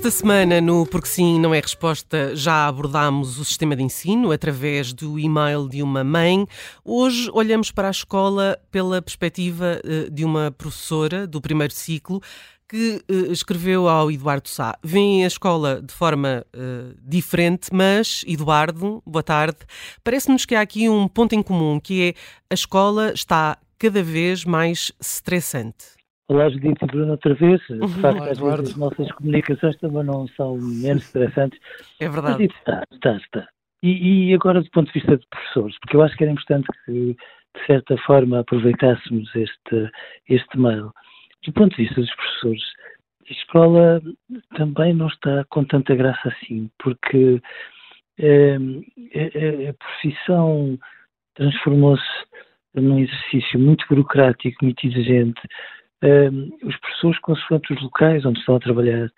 Esta semana, no Porque Sim Não é Resposta, já abordámos o sistema de ensino através do e-mail de uma mãe. Hoje olhamos para a escola pela perspectiva eh, de uma professora do primeiro ciclo que uh, escreveu ao Eduardo Sá. Vem a escola de forma uh, diferente, mas, Eduardo, boa tarde. Parece-nos que há aqui um ponto em comum, que é a escola está cada vez mais estressante. Olá, Judite e Bruno, outra vez. De facto, às vezes as nossas comunicações também não são menos estressantes. É verdade. Mas está, está, está. E, e, agora, do ponto de vista de professores, porque eu acho que era importante que, de certa forma, aproveitássemos este, este mail. Do ponto de vista dos professores, a escola também não está com tanta graça assim, porque eh, a, a profissão transformou-se num exercício muito burocrático, muito exigente, os professores, consoante os locais onde estão a trabalhar,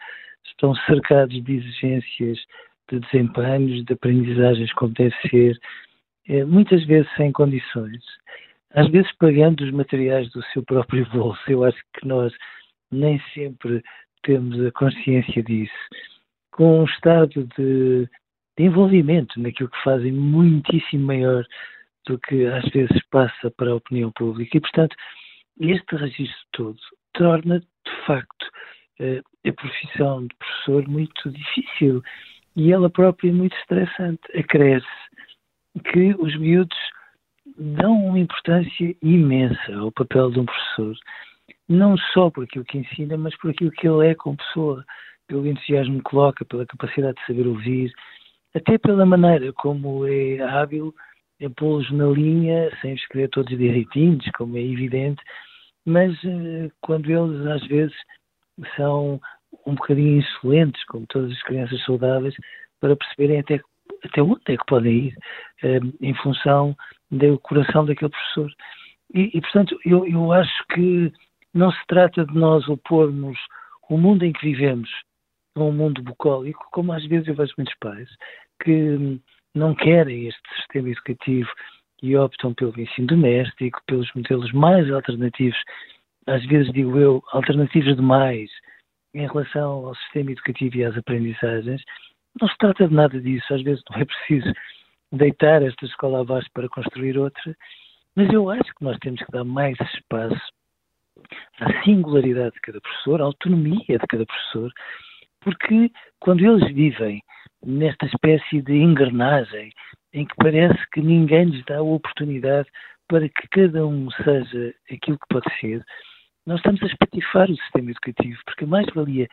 estão cercados de exigências de desempenhos, de aprendizagens como deve ser, é, muitas vezes sem condições, às vezes pagando os materiais do seu próprio bolso. Eu acho que nós nem sempre temos a consciência disso. Com um estado de, de envolvimento naquilo que fazem muitíssimo maior do que às vezes passa para a opinião pública. E, portanto, este registro todo torna, de facto, eh, a profissão de professor muito difícil e ela própria muito estressante. Acresce que os miúdos dão uma importância imensa ao papel de um professor, não só por aquilo que ensina, mas por aquilo que ele é como pessoa, pelo entusiasmo que coloca, pela capacidade de saber ouvir, até pela maneira como é hábil em pô-los na linha, sem escrever todos direitinhos, como é evidente, mas uh, quando eles às vezes são um bocadinho insolentes, como todas as crianças saudáveis, para perceberem até, até onde é que podem ir uh, em função do coração daquele professor. E, e portanto, eu, eu acho que não se trata de nós opormos o mundo em que vivemos a um mundo bucólico, como às vezes eu vejo muitos pais que não querem este sistema educativo e optam pelo ensino doméstico, pelos modelos mais alternativos, às vezes digo eu, alternativos demais em relação ao sistema educativo e às aprendizagens. Não se trata de nada disso, às vezes não é preciso deitar esta escola abaixo para construir outra, mas eu acho que nós temos que dar mais espaço à singularidade de cada professor, à autonomia de cada professor, porque quando eles vivem nesta espécie de engrenagem em que parece que ninguém lhes dá a oportunidade para que cada um seja aquilo que pode ser, nós estamos a espatifar o sistema educativo, porque a mais-valia,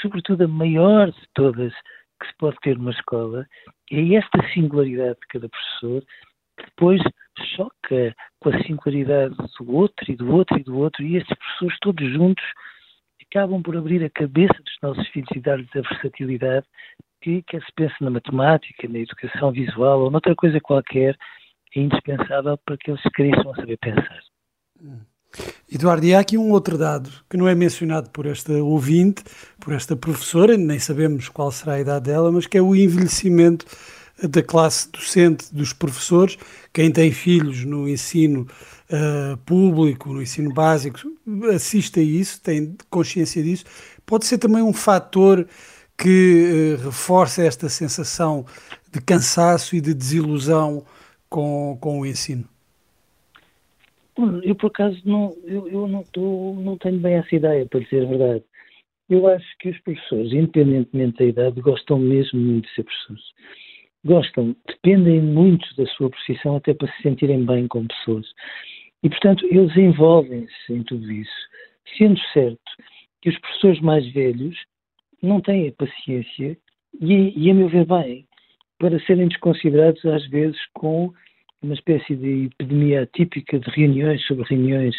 sobretudo a maior de todas que se pode ter numa escola, é esta singularidade de cada professor, que depois choca com a singularidade do outro e do outro e do outro, e estes professores todos juntos acabam por abrir a cabeça dos nossos filhos e dar-lhes a versatilidade que quer se pense na matemática, na educação visual ou noutra coisa qualquer, é indispensável para que eles cresçam a saber pensar. Eduardo, e há aqui um outro dado que não é mencionado por esta ouvinte, por esta professora, nem sabemos qual será a idade dela, mas que é o envelhecimento da classe docente, dos professores. Quem tem filhos no ensino uh, público, no ensino básico, assiste a isso, tem consciência disso. Pode ser também um fator que uh, reforça esta sensação de cansaço e de desilusão com, com o ensino? Eu, por acaso, não, eu, eu não, tô, não tenho bem essa ideia, para dizer a verdade. Eu acho que os professores, independentemente da idade, gostam mesmo muito de ser professores. Gostam, dependem muito da sua profissão até para se sentirem bem como pessoas. E, portanto, eles envolvem-se em tudo isso, sendo certo que os professores mais velhos não têm a paciência e, e a meu ver, bem, para serem desconsiderados às vezes com uma espécie de epidemia típica de reuniões sobre reuniões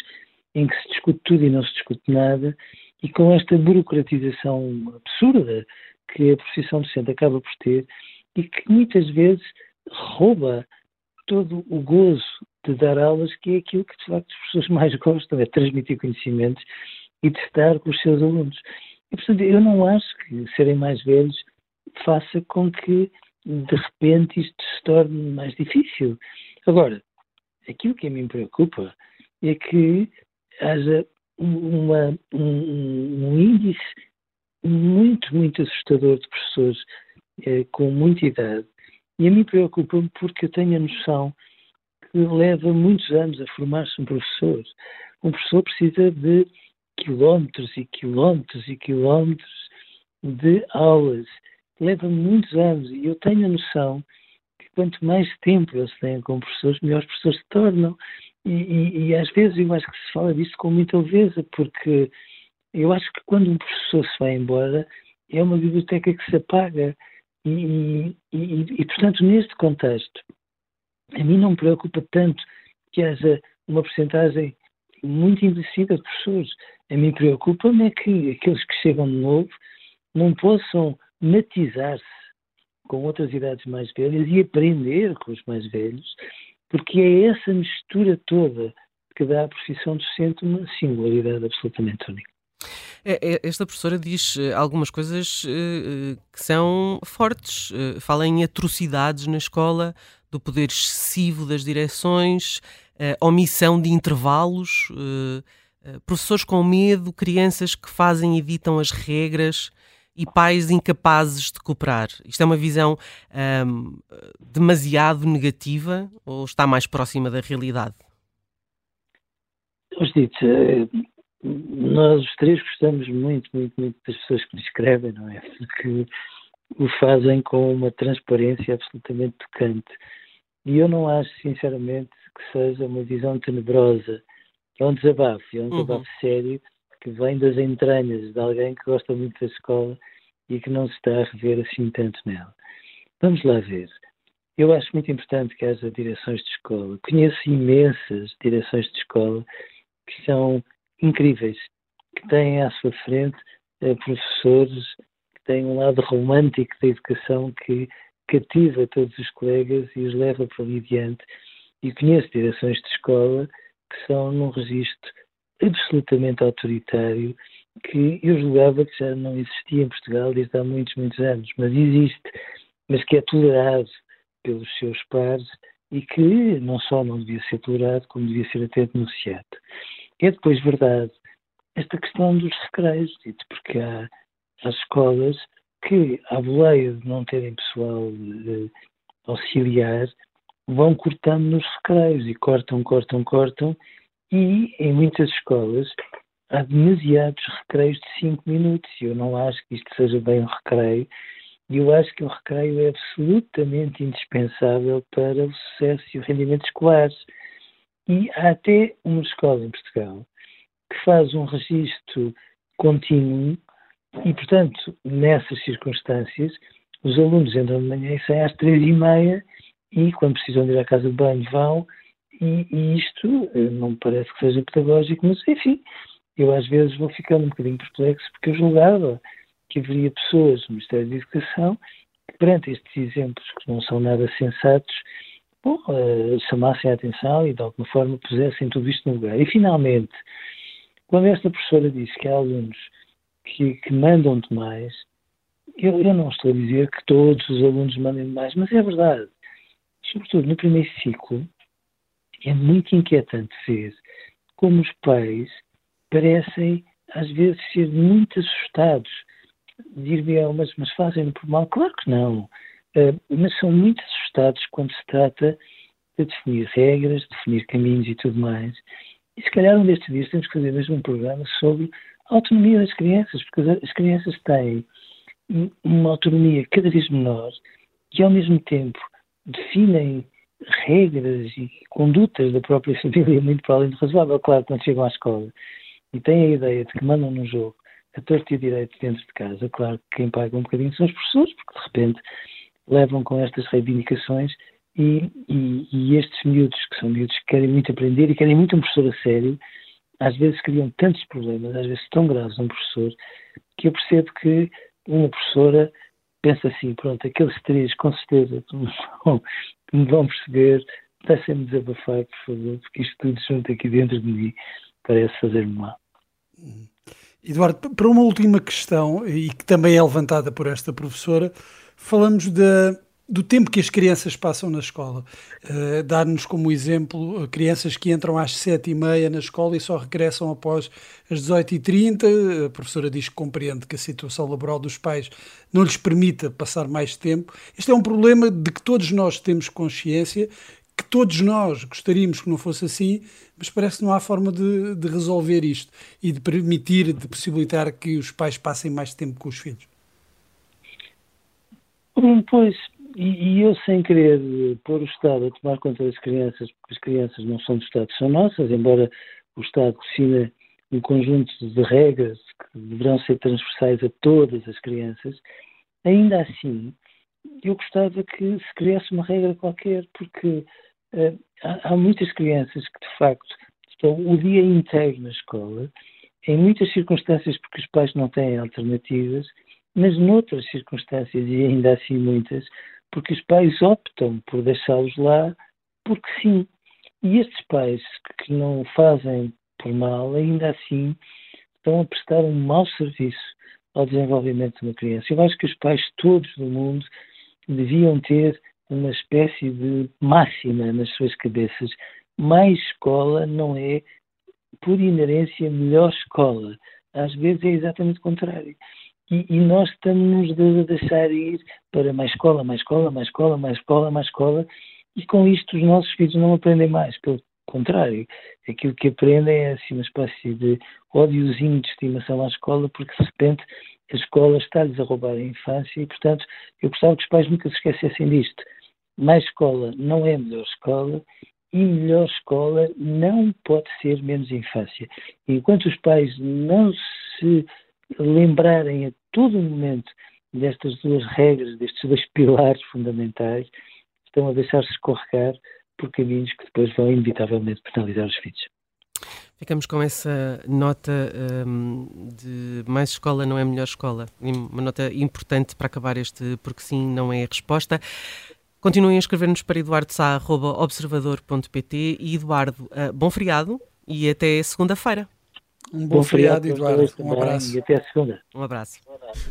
em que se discute tudo e não se discute nada, e com esta burocratização absurda que a profissão docente acaba por ter e que muitas vezes rouba todo o gozo de dar aulas, que é aquilo que de facto as pessoas mais gostam, é transmitir conhecimentos e de estar com os seus alunos. E, portanto, eu não acho que serem mais velhos faça com que de repente isto se torne mais difícil. Agora, aquilo que mim preocupa é que haja uma, um, um, índice muito, muito assustador de professores eh, com muita idade. E a mim preocupa-me porque eu tenho a noção que leva muitos anos a formar-se um professor. Um professor precisa de quilómetros e quilómetros e quilómetros de aulas. Leva muitos anos e eu tenho a noção que quanto mais tempo eles têm como professores, melhores professores se tornam. E, e, e, às vezes eu acho que se fala disso com muita leveza, porque eu acho que quando um professor se vai embora, é uma biblioteca que se apaga. E, e portanto, neste contexto, a mim não me preocupa tanto que haja uma porcentagem muito envelhecida de professores. A mim preocupa-me é que aqueles que chegam de novo não possam matizar-se com outras idades mais velhas e aprender com os mais velhos porque é essa mistura toda que dá à profissão docente uma singularidade absolutamente única. É, é, esta professora diz eh, algumas coisas eh, que são fortes. Eh, fala em atrocidades na escola, do poder excessivo das direções, omissão de intervalos, professores com medo, crianças que fazem e editam as regras e pais incapazes de cooperar. Isto é uma visão um, demasiado negativa ou está mais próxima da realidade? Judite, eh, nós os três gostamos muito, muito, muito das pessoas que nos escrevem, não é? Porque o fazem com uma transparência absolutamente tocante. E eu não acho, sinceramente, que seja uma visão tenebrosa. É um desabafo, é um desabafo uhum. sério que vem das entranhas de alguém que gosta muito da escola e que não se está a rever assim tanto nela. Vamos lá ver. Eu acho muito importante que haja direções de escola. Conheço imensas direções de escola que são incríveis, que têm à sua frente eh, professores que têm um lado romântico da educação que cativa todos os colegas e os leva para ali adiante. E conheço direções de escola que são num registro absolutamente autoritário que eu julgava que já não existia em Portugal desde há muitos, muitos anos, mas existe, mas que é tolerado pelos seus pares e que não só não devia ser tolerado, como devia ser até denunciado. É depois verdade esta questão dos recreios, porque há as escolas que, à boleia de não terem pessoal eh, auxiliar, vão cortando nos recreios e cortam, cortam, cortam, e em muitas escolas há demasiados recreios de 5 minutos eu não acho que isto seja bem um recreio. E eu acho que o recreio é absolutamente indispensável para o sucesso e o rendimento escolares. E há até uma escola em Portugal que faz um registro contínuo e, portanto, nessas circunstâncias, os alunos entram de manhã e saem às três e meia e, quando precisam de ir à casa de banho, vão e, e isto eh, não me parece que seja pedagógico, mas enfim, eu às vezes vou ficando um bocadinho perplexo porque eu julgava que haveria pessoas no Ministério da Educação que, perante estes exemplos que não são nada sensatos, bom, uh, chamassem a atenção e de alguma forma pusessem tudo isto no lugar. E finalmente, quando esta professora disse que há alunos que, que mandam demais, eu, eu não estou a dizer que todos os alunos mandem demais, mas é verdade. Sobretudo no primeiro ciclo, é muito inquietante ver como os pais parecem, às vezes, ser muito assustados. Dir-me, mas, mas fazem por mal? Claro que não. Uh, mas são muito assustados quando se trata de definir regras, definir caminhos e tudo mais. E se calhar um destes dias temos que fazer mesmo um programa sobre a autonomia das crianças, porque as crianças têm uma autonomia cada vez menor e ao mesmo tempo definem regras e condutas da própria família muito para além do razoável. Claro, quando chegam à escola e têm a ideia de que mandam num jogo a torto e direito dentro de casa, claro que quem paga um bocadinho são os professores, porque de repente levam com estas reivindicações e, e, e, estes miúdos, que são miúdos que querem muito aprender e querem muito um professor a sério, às vezes criam tantos problemas, às vezes tão graves um professor, que eu percebo que uma professora pensa assim, pronto, aqueles três com certeza me vão perceber, deixem-me desabafar, por favor, porque isto tudo junto aqui dentro de mim parece fazer-me mal. Eduardo, para uma última questão, e que também é levantada por esta professora, falamos da, do tempo que as crianças passam na escola. Uh, Dar-nos como exemplo crianças que entram às sete e meia na escola e só regressam após as 18h30. A professora diz que compreende que a situação laboral dos pais não lhes permita passar mais tempo. Este é um problema de que todos nós temos consciência, que todos nós gostaríamos que não fosse assim, mas parece que não há forma de, de resolver isto e de permitir, de possibilitar que os pais passem mais tempo com os filhos. Pois, e, e, eu, sem querer pôr o Estado a tomar conta das crianças, porque as crianças não são do Estado, são nossas, embora o Estado defina um conjunto de regras que deverão ser transversais a todas as crianças, ainda assim, eu gostava que se criasse uma regra qualquer, porque uh, há, há, muitas crianças que, de facto, estão o dia inteiro na escola, em muitas circunstâncias porque os pais não têm alternativas, mas noutras circunstâncias, e ainda assim muitas, porque os pais optam por deixá-los lá porque sim. E estes pais que não fazem por mal, ainda assim, estão a prestar um mau serviço ao desenvolvimento de uma criança. Eu acho que os pais todos do mundo deviam ter uma espécie de máxima nas suas cabeças. Mais escola não é, por inerência, melhor escola. Às vezes é exatamente o contrário. E, e, nós estamos a deixar ir para mais escola, mais escola, mais escola, mais escola, mais escola, e com isto os nossos filhos não aprendem mais, pelo contrário, aquilo que aprendem é assim uma espécie de ódiozinho de estimação à escola, porque de repente a escola está-lhes a roubar a infância e, portanto, eu gostava que os pais nunca se esquecessem disto. Mais escola não é melhor escola e melhor escola não pode ser menos infância. Enquanto os pais não se lembrarem a todo momento destas duas regras, destes dois pilares fundamentais, estão a deixar-se escorregar por caminhos que depois vão inevitavelmente penalizar os filhos. Ficamos com essa nota um, de mais escola não é melhor escola. Uma nota importante para acabar este porque sim não é a resposta. Continuem a escrever-nos para eduardo.observador.pt e Eduardo, uh, bom feriado e até segunda-feira. Um bom, bom feriado, Eduardo. Um abraço. E até a segunda. Um abraço. Um abraço.